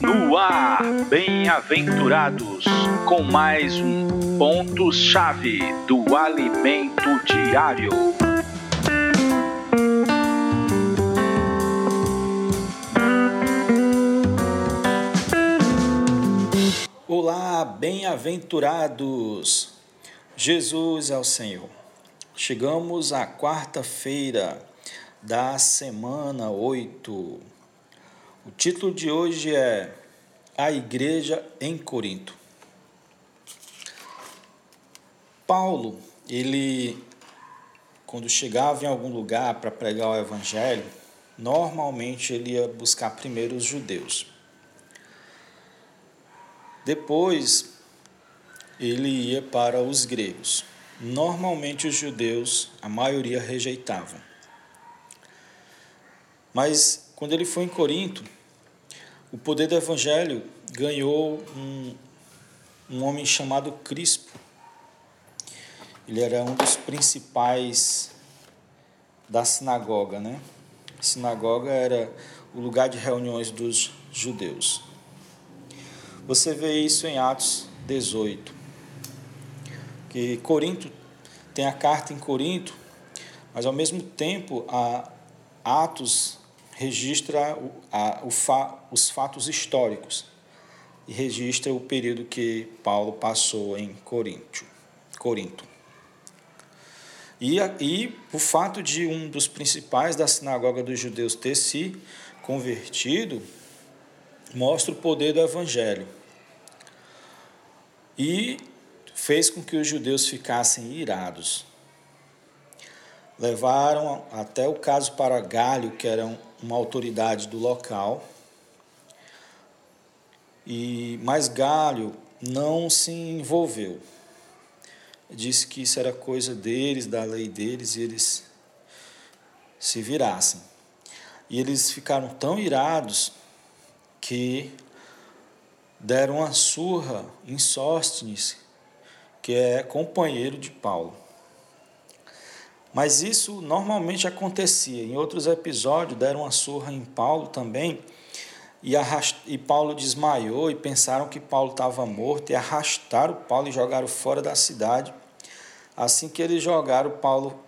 No ar, bem-aventurados, com mais um ponto-chave do alimento diário. Olá, bem-aventurados! Jesus é o Senhor. Chegamos à quarta-feira da semana 8. O título de hoje é A Igreja em Corinto. Paulo, ele, quando chegava em algum lugar para pregar o Evangelho, normalmente ele ia buscar primeiro os judeus. Depois, ele ia para os gregos. Normalmente os judeus, a maioria rejeitavam. Mas quando ele foi em Corinto, o poder do evangelho ganhou um, um homem chamado Crispo. Ele era um dos principais da sinagoga, né? A sinagoga era o lugar de reuniões dos judeus. Você vê isso em Atos 18 que Corinto tem a carta em Corinto, mas ao mesmo tempo a Atos registra o, a, o fa, os fatos históricos e registra o período que Paulo passou em Corinto. Corinto. E, e o fato de um dos principais da sinagoga dos judeus ter se convertido mostra o poder do evangelho. E fez com que os judeus ficassem irados. Levaram até o caso para Galho, que era uma autoridade do local, e mas Galho não se envolveu. Disse que isso era coisa deles, da lei deles, e eles se virassem. E eles ficaram tão irados que deram uma surra em Sóstenes, que é companheiro de Paulo. Mas isso normalmente acontecia. Em outros episódios, deram uma surra em Paulo também, e, arrast... e Paulo desmaiou e pensaram que Paulo estava morto e arrastaram Paulo e jogaram fora da cidade. Assim que eles jogaram, Paulo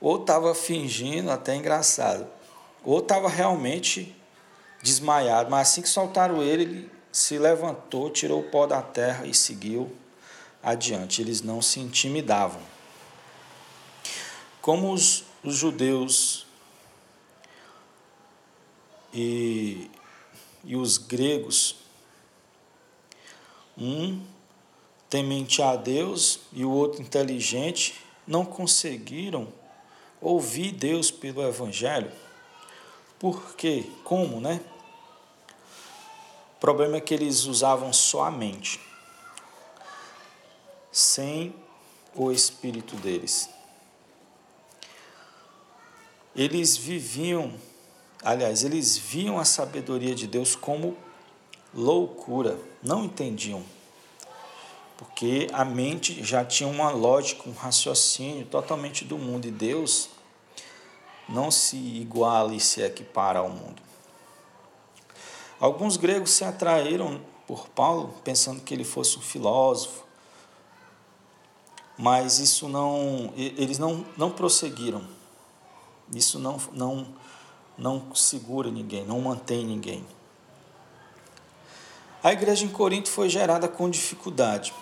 ou estava fingindo, até engraçado, ou estava realmente desmaiado, mas assim que soltaram ele, ele se levantou, tirou o pó da terra e seguiu adiante. Eles não se intimidavam. Como os, os judeus e, e os gregos, um temente a Deus e o outro inteligente, não conseguiram ouvir Deus pelo Evangelho. Por quê? Como, né? O problema é que eles usavam só a mente sem o espírito deles. Eles viviam, aliás, eles viam a sabedoria de Deus como loucura, não entendiam. Porque a mente já tinha uma lógica, um raciocínio totalmente do mundo e Deus não se iguala e se equipara ao mundo. Alguns gregos se atraíram por Paulo pensando que ele fosse um filósofo, mas isso não, eles não, não prosseguiram. Isso não, não, não segura ninguém, não mantém ninguém. A igreja em Corinto foi gerada com dificuldade.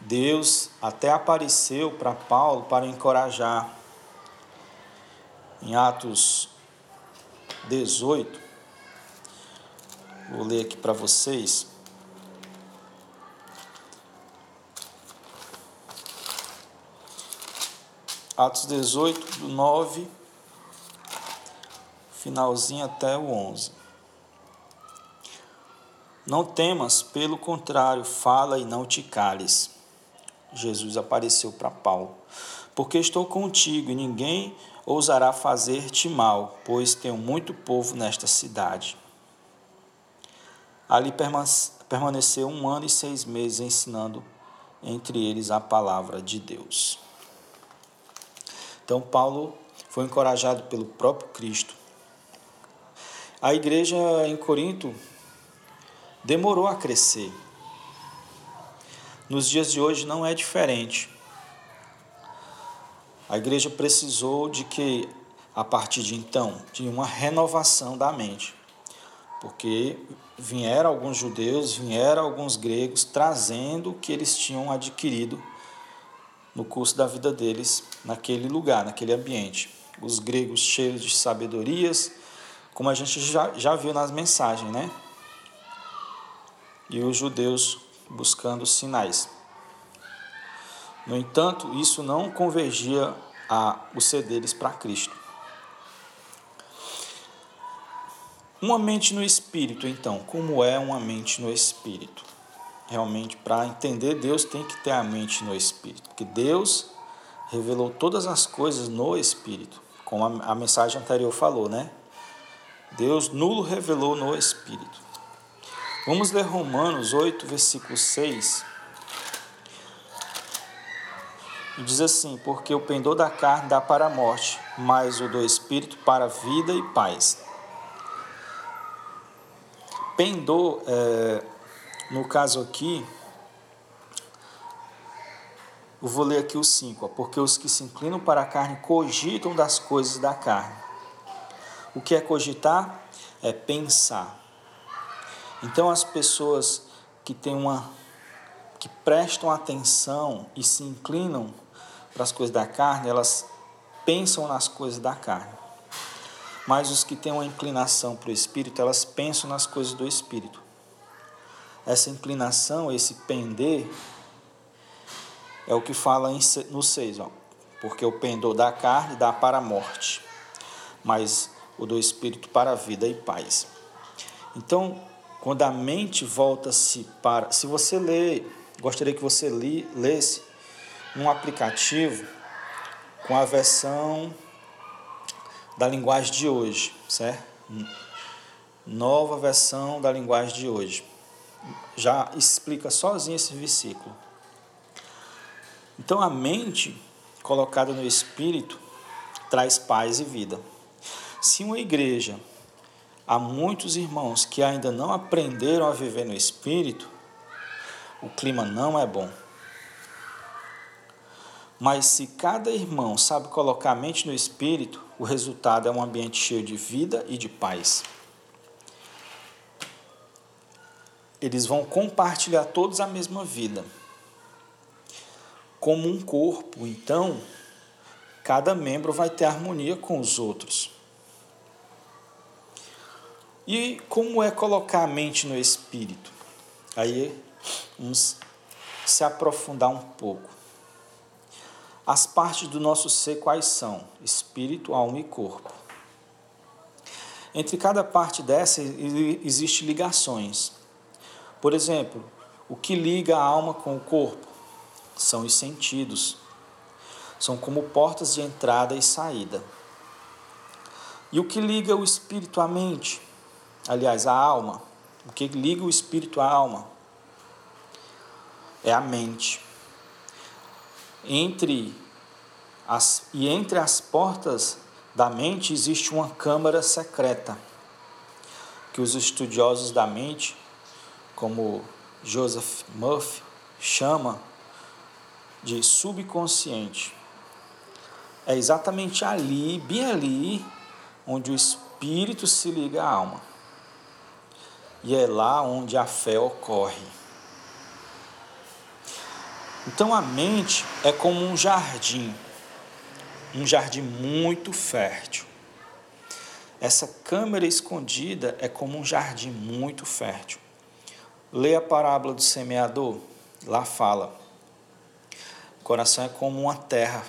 Deus até apareceu para Paulo para encorajar. Em Atos 18, vou ler aqui para vocês. Atos 18, do 9, finalzinho até o 11. Não temas, pelo contrário, fala e não te cales. Jesus apareceu para Paulo. Porque estou contigo e ninguém ousará fazer-te mal, pois tenho muito povo nesta cidade. Ali permaneceu um ano e seis meses ensinando entre eles a palavra de Deus. Então, Paulo foi encorajado pelo próprio Cristo. A igreja em Corinto demorou a crescer. Nos dias de hoje não é diferente. A igreja precisou de que, a partir de então, de uma renovação da mente. Porque vieram alguns judeus, vieram alguns gregos, trazendo o que eles tinham adquirido no curso da vida deles naquele lugar, naquele ambiente. Os gregos cheios de sabedorias, como a gente já, já viu nas mensagens, né? E os judeus buscando sinais. No entanto, isso não convergia a o ser deles para Cristo. Uma mente no espírito, então, como é uma mente no espírito? Realmente, para entender Deus, tem que ter a mente no espírito, porque Deus revelou todas as coisas no espírito, como a, a mensagem anterior falou, né? Deus nulo revelou no espírito. Vamos ler Romanos 8, versículo 6 E diz assim: Porque o pendor da carne dá para a morte, mas o do espírito para a vida e paz. Pendor, é, no caso aqui, eu vou ler aqui o 5, porque os que se inclinam para a carne cogitam das coisas da carne. O que é cogitar? É pensar. Então as pessoas que têm uma que prestam atenção e se inclinam para as coisas da carne, elas pensam nas coisas da carne. Mas os que têm uma inclinação para o espírito, elas pensam nas coisas do espírito. Essa inclinação, esse pender, é o que fala no 6, ó. Porque o pendor da carne dá para a morte, mas o do espírito para a vida e paz. Então, quando a mente volta-se para. Se você lê, gostaria que você li, lesse um aplicativo com a versão da linguagem de hoje, certo? Nova versão da linguagem de hoje. Já explica sozinho esse versículo. Então a mente colocada no espírito traz paz e vida. Se uma igreja há muitos irmãos que ainda não aprenderam a viver no espírito, o clima não é bom. Mas se cada irmão sabe colocar a mente no espírito, o resultado é um ambiente cheio de vida e de paz. Eles vão compartilhar todos a mesma vida. Como um corpo, então, cada membro vai ter harmonia com os outros. E como é colocar a mente no espírito? Aí vamos se aprofundar um pouco. As partes do nosso ser quais são? Espírito, alma e corpo. Entre cada parte dessa existem ligações. Por exemplo, o que liga a alma com o corpo são os sentidos. São como portas de entrada e saída. E o que liga o espírito à mente? Aliás, a alma. O que liga o espírito à alma? É a mente entre as, e entre as portas da mente existe uma câmara secreta que os estudiosos da mente, como Joseph Murphy, chama de subconsciente. É exatamente ali, bem ali, onde o espírito se liga à alma. E é lá onde a fé ocorre. Então a mente é como um jardim, um jardim muito fértil. Essa câmara escondida é como um jardim muito fértil. Leia a parábola do semeador, lá fala: o coração é como uma terra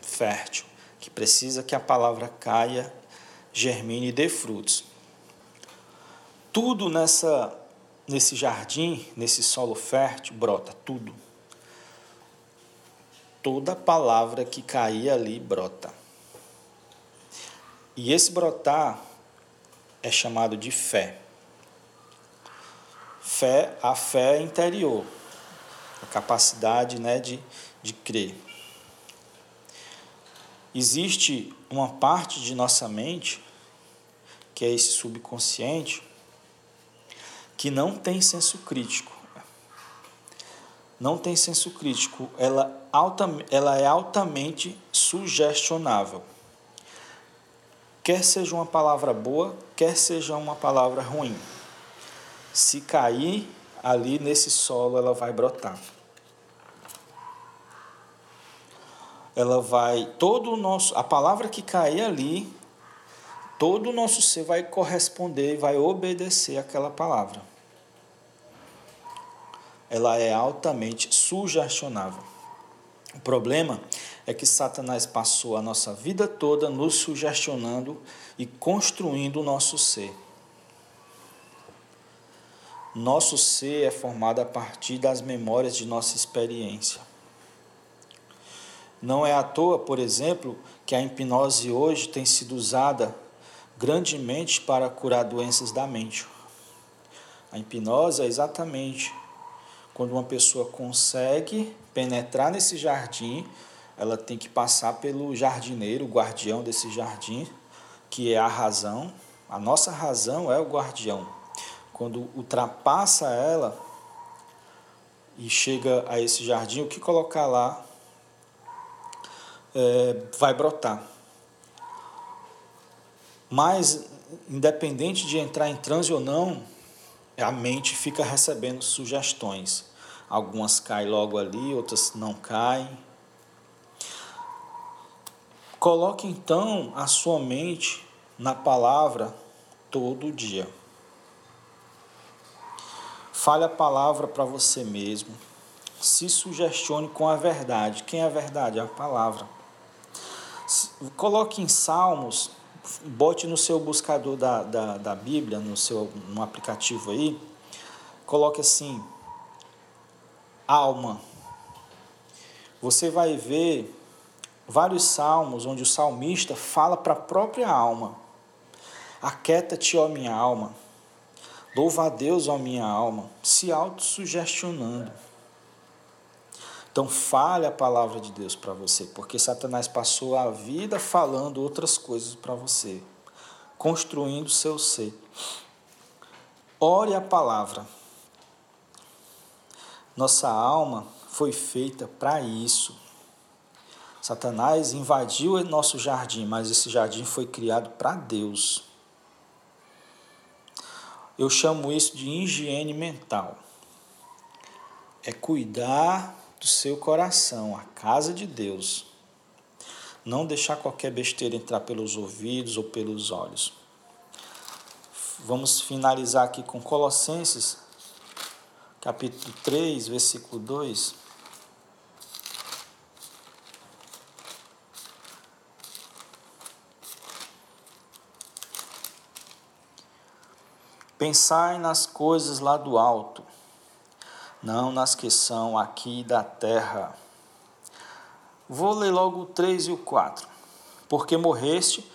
fértil, que precisa que a palavra caia, germine e dê frutos. Tudo nessa nesse jardim, nesse solo fértil, brota tudo toda palavra que cair ali brota. E esse brotar é chamado de fé. Fé, a fé interior, a capacidade né, de, de crer. Existe uma parte de nossa mente que é esse subconsciente, que não tem senso crítico. Não tem senso crítico, ela, alta, ela é altamente sugestionável. Quer seja uma palavra boa, quer seja uma palavra ruim. Se cair ali nesse solo, ela vai brotar. Ela vai, todo o nosso, a palavra que cair ali, todo o nosso ser vai corresponder, vai obedecer aquela palavra. Ela é altamente sugestionável. O problema é que Satanás passou a nossa vida toda nos sugestionando e construindo o nosso ser. Nosso ser é formado a partir das memórias de nossa experiência. Não é à toa, por exemplo, que a hipnose hoje tem sido usada grandemente para curar doenças da mente. A hipnose é exatamente quando uma pessoa consegue penetrar nesse jardim, ela tem que passar pelo jardineiro, o guardião desse jardim, que é a razão. A nossa razão é o guardião. Quando ultrapassa ela e chega a esse jardim, o que colocar lá é, vai brotar. Mas, independente de entrar em transe ou não, a mente fica recebendo sugestões. Algumas caem logo ali, outras não caem. Coloque então a sua mente na palavra todo dia. Fale a palavra para você mesmo. Se sugestione com a verdade. Quem é a verdade? É a palavra. Coloque em Salmos bote no seu buscador da, da, da Bíblia, no seu no aplicativo aí, coloque assim, alma. Você vai ver vários salmos onde o salmista fala para a própria alma. Aquieta-te, ó minha alma. Louva a Deus, ó minha alma, se autossugestionando. Então fale a palavra de Deus para você, porque Satanás passou a vida falando outras coisas para você, construindo seu ser. Ore a palavra. Nossa alma foi feita para isso. Satanás invadiu nosso jardim, mas esse jardim foi criado para Deus. Eu chamo isso de higiene mental. É cuidar do seu coração, a casa de Deus. Não deixar qualquer besteira entrar pelos ouvidos ou pelos olhos. Vamos finalizar aqui com Colossenses, capítulo 3, versículo 2. Pensai nas coisas lá do alto não nas que são aqui da terra. Vou ler logo o 3 e o 4. Porque morreste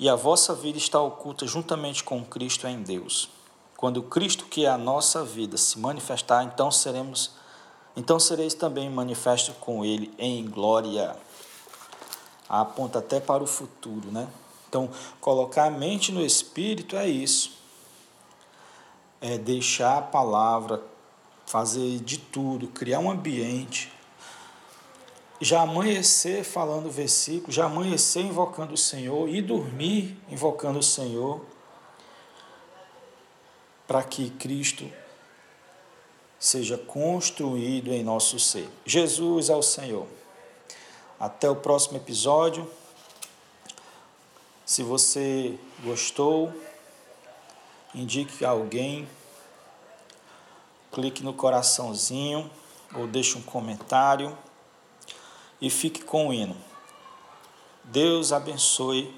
e a vossa vida está oculta juntamente com Cristo em Deus. Quando Cristo, que é a nossa vida, se manifestar, então seremos então sereis também manifestos com ele em glória. Aponta até para o futuro, né? Então, colocar a mente no espírito é isso. É deixar a palavra fazer de tudo, criar um ambiente. Já amanhecer falando versículo, já amanhecer invocando o Senhor e dormir invocando o Senhor, para que Cristo seja construído em nosso ser. Jesus é o Senhor. Até o próximo episódio. Se você gostou, indique alguém clique no coraçãozinho ou deixe um comentário e fique com o hino. Deus abençoe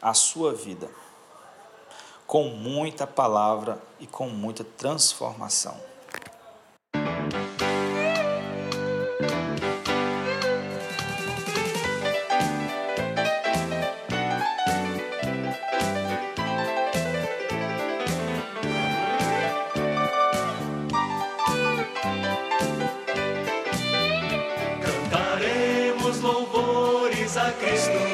a sua vida com muita palavra e com muita transformação. A Cristo.